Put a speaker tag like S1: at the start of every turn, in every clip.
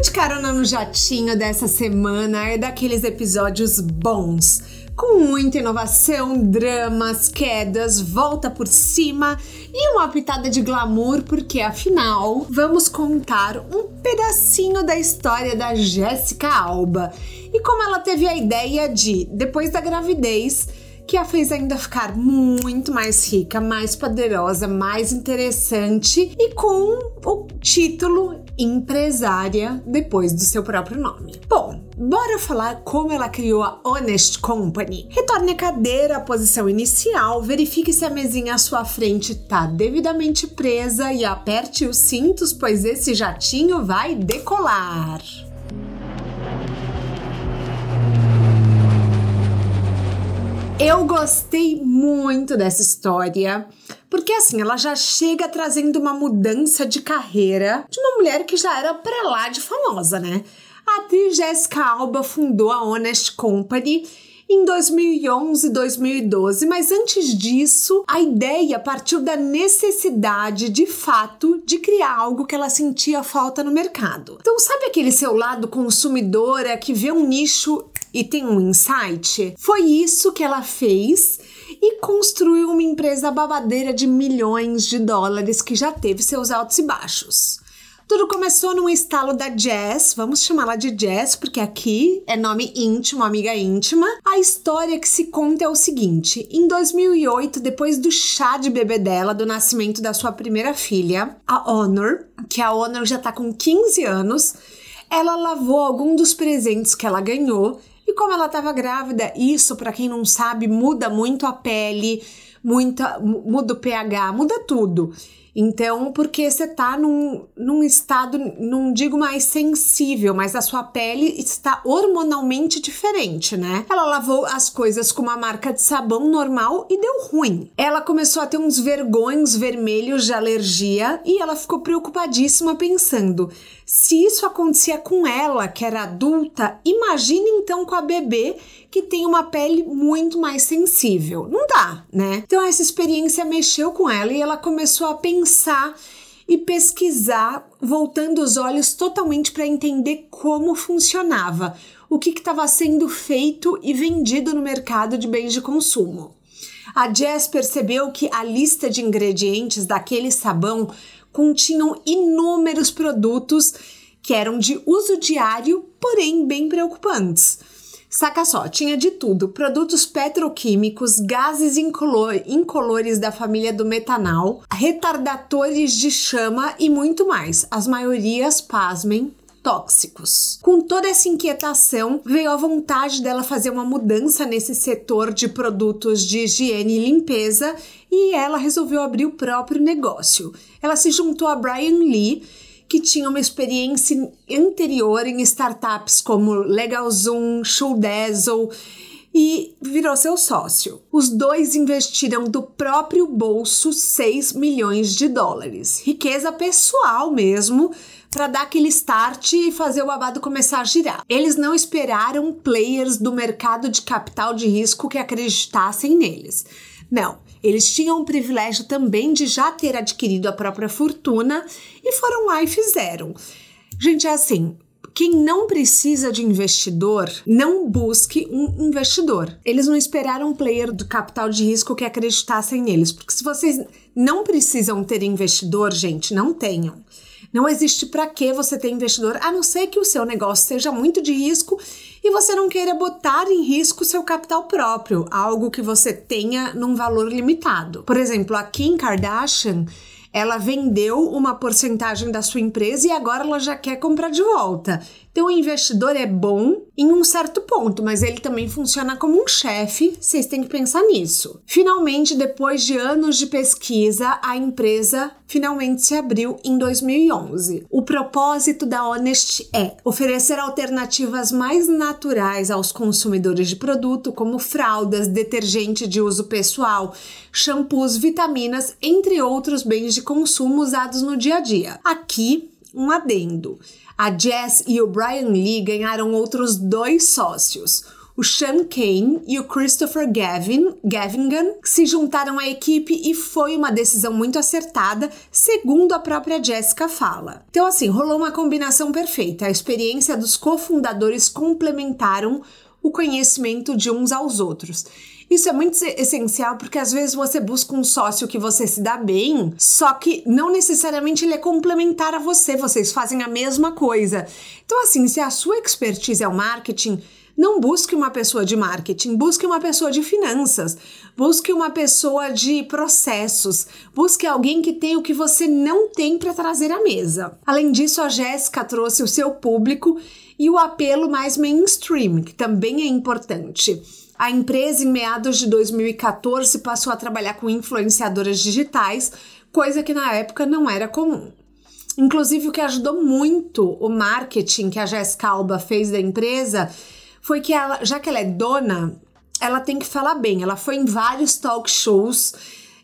S1: De Carona no Jatinho dessa semana é daqueles episódios bons, com muita inovação, dramas, quedas, volta por cima e uma pitada de glamour, porque afinal vamos contar um pedacinho da história da Jéssica Alba. E como ela teve a ideia de, depois da gravidez, que a fez ainda ficar muito mais rica, mais poderosa, mais interessante e com o título empresária depois do seu próprio nome. Bom, bora falar como ela criou a Honest Company. Retorne a cadeira à posição inicial, verifique se a mesinha à sua frente está devidamente presa e aperte os cintos, pois esse jatinho vai decolar. Eu gostei muito dessa história, porque assim, ela já chega trazendo uma mudança de carreira de uma mulher que já era pra lá de famosa, né? A atriz Jessica Alba fundou a Honest Company em 2011 2012, mas antes disso, a ideia partiu da necessidade de fato de criar algo que ela sentia falta no mercado. Então, sabe aquele seu lado consumidora que vê um nicho e tem um insight? Foi isso que ela fez e construiu uma empresa babadeira de milhões de dólares que já teve seus altos e baixos. Tudo começou num estalo da Jess, vamos chamá-la de Jess, porque aqui é nome íntimo, amiga íntima. A história que se conta é o seguinte: em 2008, depois do chá de bebê dela, do nascimento da sua primeira filha, a Honor, que a Honor já tá com 15 anos, ela lavou algum dos presentes que ela ganhou e como ela estava grávida, isso, para quem não sabe, muda muito a pele, muita, muda o pH, muda tudo. Então, porque você tá num, num estado, não digo mais sensível, mas a sua pele está hormonalmente diferente, né? Ela lavou as coisas com uma marca de sabão normal e deu ruim. Ela começou a ter uns vergões vermelhos de alergia e ela ficou preocupadíssima pensando: se isso acontecia com ela, que era adulta, imagine então com a bebê que tem uma pele muito mais sensível. Não dá, né? Então essa experiência mexeu com ela e ela começou a pensar e pesquisar, voltando os olhos totalmente para entender como funcionava, o que estava sendo feito e vendido no mercado de bens de consumo. A Jess percebeu que a lista de ingredientes daquele sabão continham inúmeros produtos que eram de uso diário, porém bem preocupantes. Saca só, tinha de tudo: produtos petroquímicos, gases incolor, incolores da família do metanal, retardatores de chama e muito mais. As maiorias, pasmem, tóxicos. Com toda essa inquietação, veio a vontade dela fazer uma mudança nesse setor de produtos de higiene e limpeza e ela resolveu abrir o próprio negócio. Ela se juntou a Brian Lee que tinha uma experiência anterior em startups como LegalZoom, Showdazzle e virou seu sócio. Os dois investiram do próprio bolso 6 milhões de dólares. Riqueza pessoal mesmo, para dar aquele start e fazer o babado começar a girar. Eles não esperaram players do mercado de capital de risco que acreditassem neles. Não, eles tinham o privilégio também de já ter adquirido a própria fortuna e foram lá e fizeram. Gente, é assim, quem não precisa de investidor, não busque um investidor. Eles não esperaram um player do capital de risco que acreditassem neles, porque se vocês não precisam ter investidor, gente, não tenham. Não existe para que você ter investidor, a não ser que o seu negócio seja muito de risco e você não queira botar em risco seu capital próprio, algo que você tenha num valor limitado. Por exemplo, a Kim Kardashian ela vendeu uma porcentagem da sua empresa e agora ela já quer comprar de volta. Então, o investidor é bom em um certo ponto, mas ele também funciona como um chefe, vocês têm que pensar nisso. Finalmente, depois de anos de pesquisa, a empresa finalmente se abriu em 2011. O propósito da Honest é oferecer alternativas mais naturais aos consumidores de produto, como fraldas, detergente de uso pessoal, shampoos, vitaminas, entre outros bens de consumo usados no dia a dia. Aqui, um adendo. A Jess e o Brian Lee ganharam outros dois sócios. o Sean Kane e o Christopher Gavin, Gavingan se juntaram à equipe e foi uma decisão muito acertada, segundo a própria Jessica fala. Então, assim, rolou uma combinação perfeita. A experiência dos cofundadores complementaram o conhecimento de uns aos outros. Isso é muito essencial porque às vezes você busca um sócio que você se dá bem, só que não necessariamente ele é complementar a você, vocês fazem a mesma coisa. Então, assim, se a sua expertise é o marketing, não busque uma pessoa de marketing, busque uma pessoa de finanças, busque uma pessoa de processos, busque alguém que tem o que você não tem para trazer à mesa. Além disso, a Jéssica trouxe o seu público e o apelo mais mainstream, que também é importante. A empresa, em meados de 2014, passou a trabalhar com influenciadoras digitais, coisa que na época não era comum. Inclusive, o que ajudou muito o marketing que a Jéssica Alba fez da empresa foi que ela, já que ela é dona, ela tem que falar bem. Ela foi em vários talk shows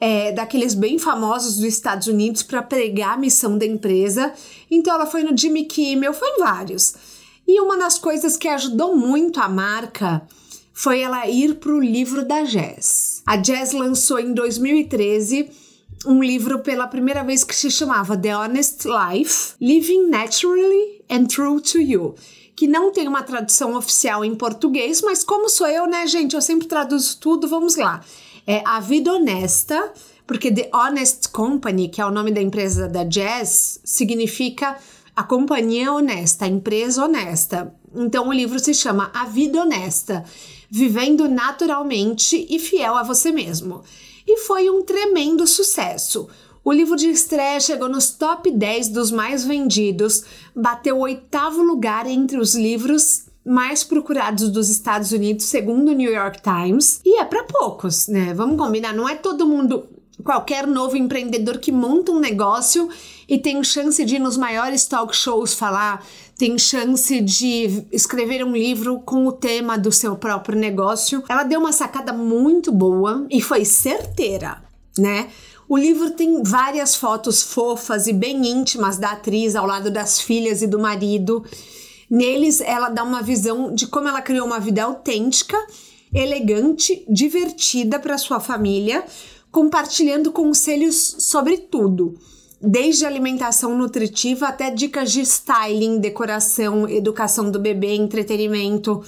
S1: é, daqueles bem famosos dos Estados Unidos para pregar a missão da empresa. Então ela foi no Jimmy Kimmel, foi em vários. E uma das coisas que ajudou muito a marca foi ela ir para o livro da Jazz. A Jazz lançou em 2013 um livro pela primeira vez que se chamava The Honest Life: Living Naturally and True to You. Que não tem uma tradução oficial em português, mas como sou eu, né, gente? Eu sempre traduzo tudo, vamos lá. É A Vida Honesta, porque The Honest Company, que é o nome da empresa da Jazz, significa a companhia honesta, a empresa honesta. Então o livro se chama A Vida Honesta vivendo naturalmente e fiel a você mesmo. E foi um tremendo sucesso. O livro de estreia chegou nos top 10 dos mais vendidos, bateu o oitavo lugar entre os livros mais procurados dos Estados Unidos, segundo o New York Times. E é para poucos, né? Vamos combinar, não é todo mundo qualquer novo empreendedor que monta um negócio e tem chance de ir nos maiores talk shows falar, tem chance de escrever um livro com o tema do seu próprio negócio. Ela deu uma sacada muito boa e foi certeira, né? O livro tem várias fotos fofas e bem íntimas da atriz ao lado das filhas e do marido. Neles, ela dá uma visão de como ela criou uma vida autêntica, elegante, divertida para sua família, compartilhando conselhos sobre tudo, desde alimentação nutritiva até dicas de styling, decoração, educação do bebê, entretenimento,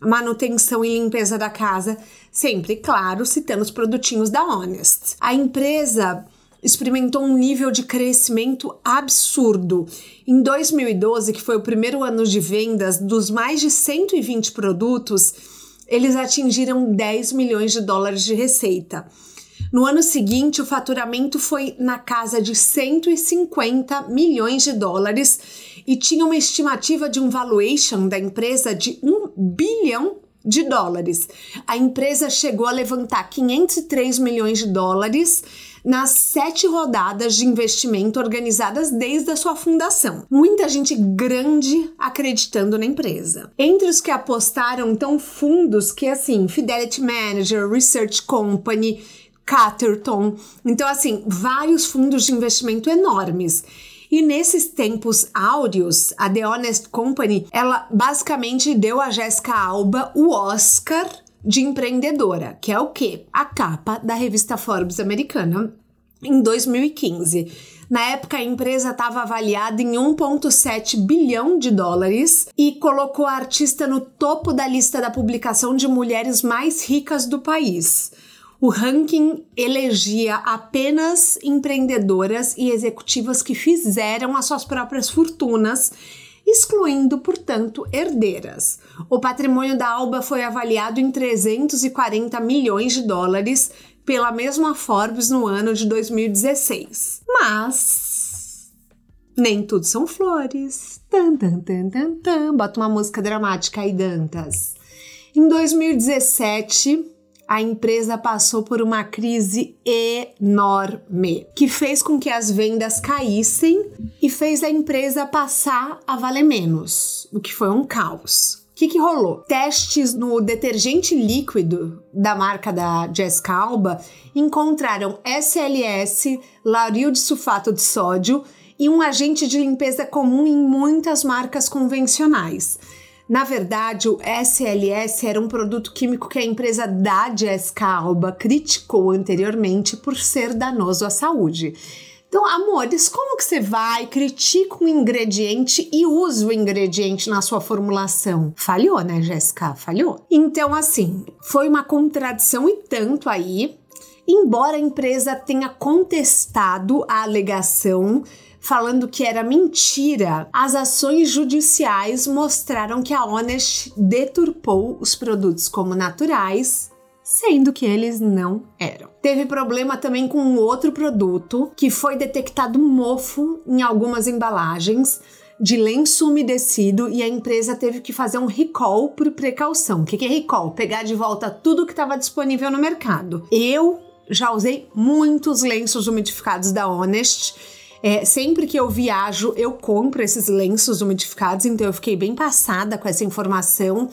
S1: manutenção e limpeza da casa, sempre, claro, citando os produtinhos da Honest. A empresa experimentou um nível de crescimento absurdo. Em 2012, que foi o primeiro ano de vendas, dos mais de 120 produtos, eles atingiram 10 milhões de dólares de receita. No ano seguinte, o faturamento foi na casa de 150 milhões de dólares e tinha uma estimativa de um valuation da empresa de 1 bilhão de dólares. A empresa chegou a levantar 503 milhões de dólares nas sete rodadas de investimento organizadas desde a sua fundação. Muita gente grande acreditando na empresa. Entre os que apostaram, estão fundos que, assim, Fidelity Manager, Research Company, Caterton. Então, assim, vários fundos de investimento enormes. E nesses tempos áureos, a The Honest Company, ela basicamente deu a Jéssica Alba o Oscar de empreendedora, que é o quê? A capa da revista Forbes americana em 2015. Na época, a empresa estava avaliada em 1,7 bilhão de dólares e colocou a artista no topo da lista da publicação de mulheres mais ricas do país. O ranking elegia apenas empreendedoras e executivas que fizeram as suas próprias fortunas, excluindo, portanto, herdeiras. O patrimônio da Alba foi avaliado em 340 milhões de dólares pela mesma Forbes no ano de 2016. Mas nem tudo são flores. Tan, tan, tan, tan, tan. Bota uma música dramática aí, Dantas. Em 2017, a empresa passou por uma crise enorme, que fez com que as vendas caíssem e fez a empresa passar a valer menos, o que foi um caos. O que, que rolou? Testes no detergente líquido da marca da Jessica Alba encontraram SLS, lauril de sulfato de sódio e um agente de limpeza comum em muitas marcas convencionais. Na verdade, o SLS era um produto químico que a empresa da Jessica Alba criticou anteriormente por ser danoso à saúde. Então, amores, como que você vai, critica um ingrediente e usa o ingrediente na sua formulação? Falhou, né, Jéssica? Falhou. Então, assim, foi uma contradição e tanto aí, embora a empresa tenha contestado a alegação falando que era mentira, as ações judiciais mostraram que a Honest deturpou os produtos como naturais sendo que eles não eram. Teve problema também com um outro produto que foi detectado mofo em algumas embalagens de lenço umedecido e a empresa teve que fazer um recall por precaução. O que é recall? Pegar de volta tudo que estava disponível no mercado. Eu já usei muitos lenços umidificados da Honest. É, sempre que eu viajo, eu compro esses lenços umidificados, então eu fiquei bem passada com essa informação.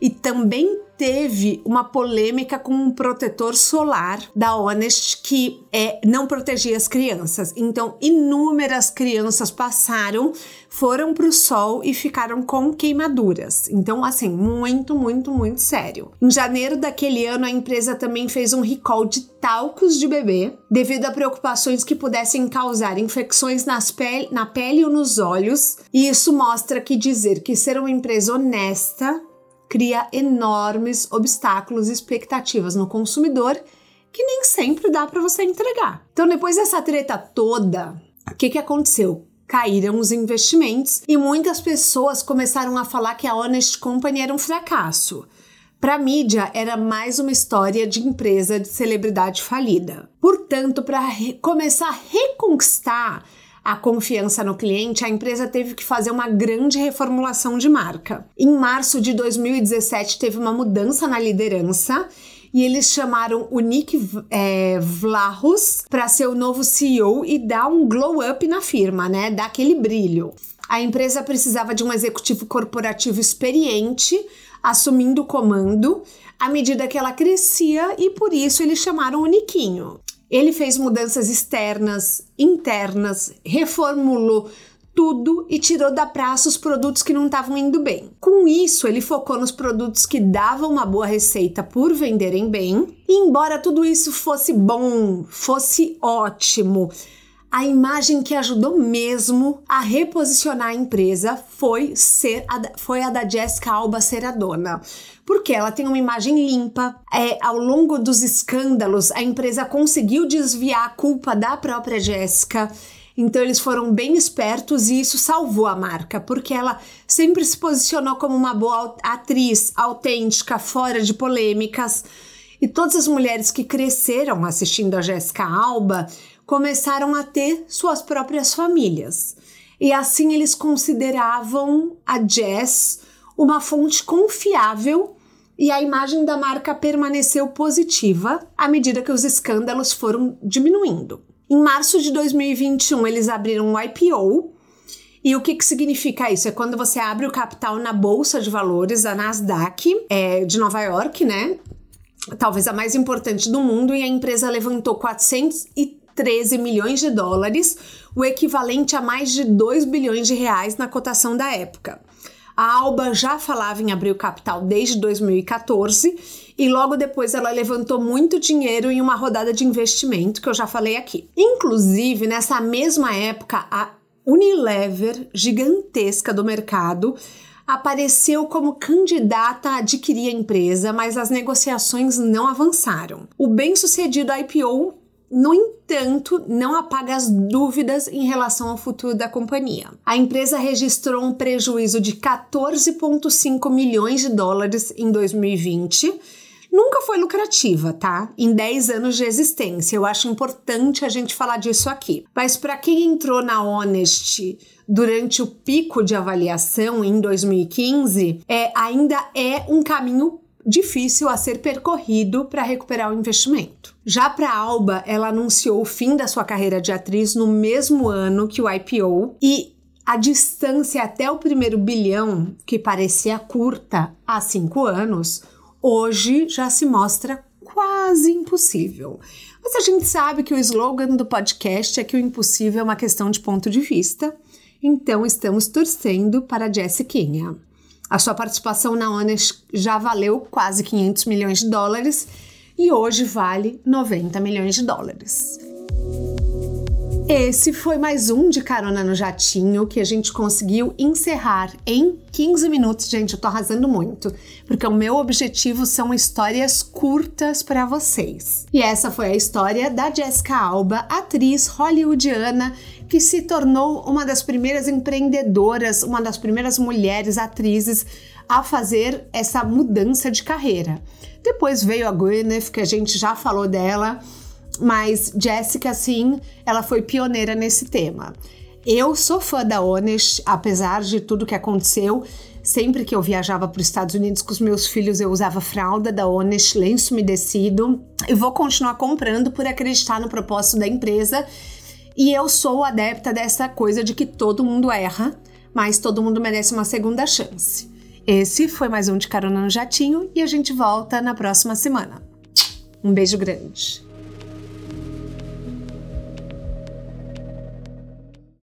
S1: E também teve uma polêmica com um protetor solar da Honest que é, não protegia as crianças. Então, inúmeras crianças passaram, foram para o sol e ficaram com queimaduras. Então, assim, muito, muito, muito sério. Em janeiro daquele ano, a empresa também fez um recall de talcos de bebê devido a preocupações que pudessem causar infecções nas pele, na pele ou nos olhos. E isso mostra que dizer que ser uma empresa honesta cria enormes obstáculos e expectativas no consumidor que nem sempre dá para você entregar. Então, depois dessa treta toda, o que, que aconteceu? Caíram os investimentos e muitas pessoas começaram a falar que a Honest Company era um fracasso. Para a mídia, era mais uma história de empresa de celebridade falida. Portanto, para começar a reconquistar a confiança no cliente, a empresa teve que fazer uma grande reformulação de marca. Em março de 2017, teve uma mudança na liderança e eles chamaram o Nick é, Vlahos para ser o novo CEO e dar um glow up na firma, né? Dar aquele brilho. A empresa precisava de um executivo corporativo experiente assumindo o comando à medida que ela crescia e por isso eles chamaram o Niquinho. Ele fez mudanças externas, internas, reformulou tudo e tirou da praça os produtos que não estavam indo bem. Com isso, ele focou nos produtos que davam uma boa receita por venderem bem. E embora tudo isso fosse bom, fosse ótimo, a imagem que ajudou mesmo a reposicionar a empresa foi ser a, foi a da Jessica Alba ser a dona porque ela tem uma imagem limpa. É, ao longo dos escândalos, a empresa conseguiu desviar a culpa da própria Jéssica. Então eles foram bem espertos e isso salvou a marca, porque ela sempre se posicionou como uma boa atriz, autêntica, fora de polêmicas. E todas as mulheres que cresceram assistindo a Jéssica Alba começaram a ter suas próprias famílias. E assim eles consideravam a Jess uma fonte confiável e a imagem da marca permaneceu positiva à medida que os escândalos foram diminuindo. Em março de 2021, eles abriram um IPO. E o que, que significa isso? É quando você abre o capital na bolsa de valores, a Nasdaq, é, de Nova York, né? Talvez a mais importante do mundo, e a empresa levantou 413 milhões de dólares, o equivalente a mais de 2 bilhões de reais na cotação da época. A Alba já falava em abrir o capital desde 2014 e logo depois ela levantou muito dinheiro em uma rodada de investimento que eu já falei aqui. Inclusive, nessa mesma época, a Unilever, gigantesca do mercado, apareceu como candidata a adquirir a empresa, mas as negociações não avançaram. O bem-sucedido IPO no entanto, não apaga as dúvidas em relação ao futuro da companhia. A empresa registrou um prejuízo de 14,5 milhões de dólares em 2020. Nunca foi lucrativa, tá? Em 10 anos de existência. Eu acho importante a gente falar disso aqui. Mas para quem entrou na Honest durante o pico de avaliação em 2015, é, ainda é um caminho difícil a ser percorrido para recuperar o investimento. Já para Alba, ela anunciou o fim da sua carreira de atriz no mesmo ano que o IPO e a distância até o primeiro bilhão, que parecia curta há cinco anos, hoje já se mostra quase impossível. Mas a gente sabe que o slogan do podcast é que o impossível é uma questão de ponto de vista, então estamos torcendo para Jessiquinha. A sua participação na Honest já valeu quase 500 milhões de dólares e hoje vale 90 milhões de dólares. Esse foi mais um de Carona no Jatinho que a gente conseguiu encerrar em 15 minutos. Gente, eu tô arrasando muito, porque o meu objetivo são histórias curtas para vocês. E essa foi a história da Jessica Alba, atriz hollywoodiana que se tornou uma das primeiras empreendedoras, uma das primeiras mulheres atrizes a fazer essa mudança de carreira. Depois veio a Gwyneth, que a gente já falou dela mas Jessica, sim, ela foi pioneira nesse tema. Eu sou fã da Honest, apesar de tudo que aconteceu. Sempre que eu viajava para os Estados Unidos com os meus filhos, eu usava fralda da Honest, lenço umedecido. E vou continuar comprando por acreditar no propósito da empresa. E eu sou adepta dessa coisa de que todo mundo erra, mas todo mundo merece uma segunda chance. Esse foi mais um de Carona no Jatinho e a gente volta na próxima semana. Um beijo grande.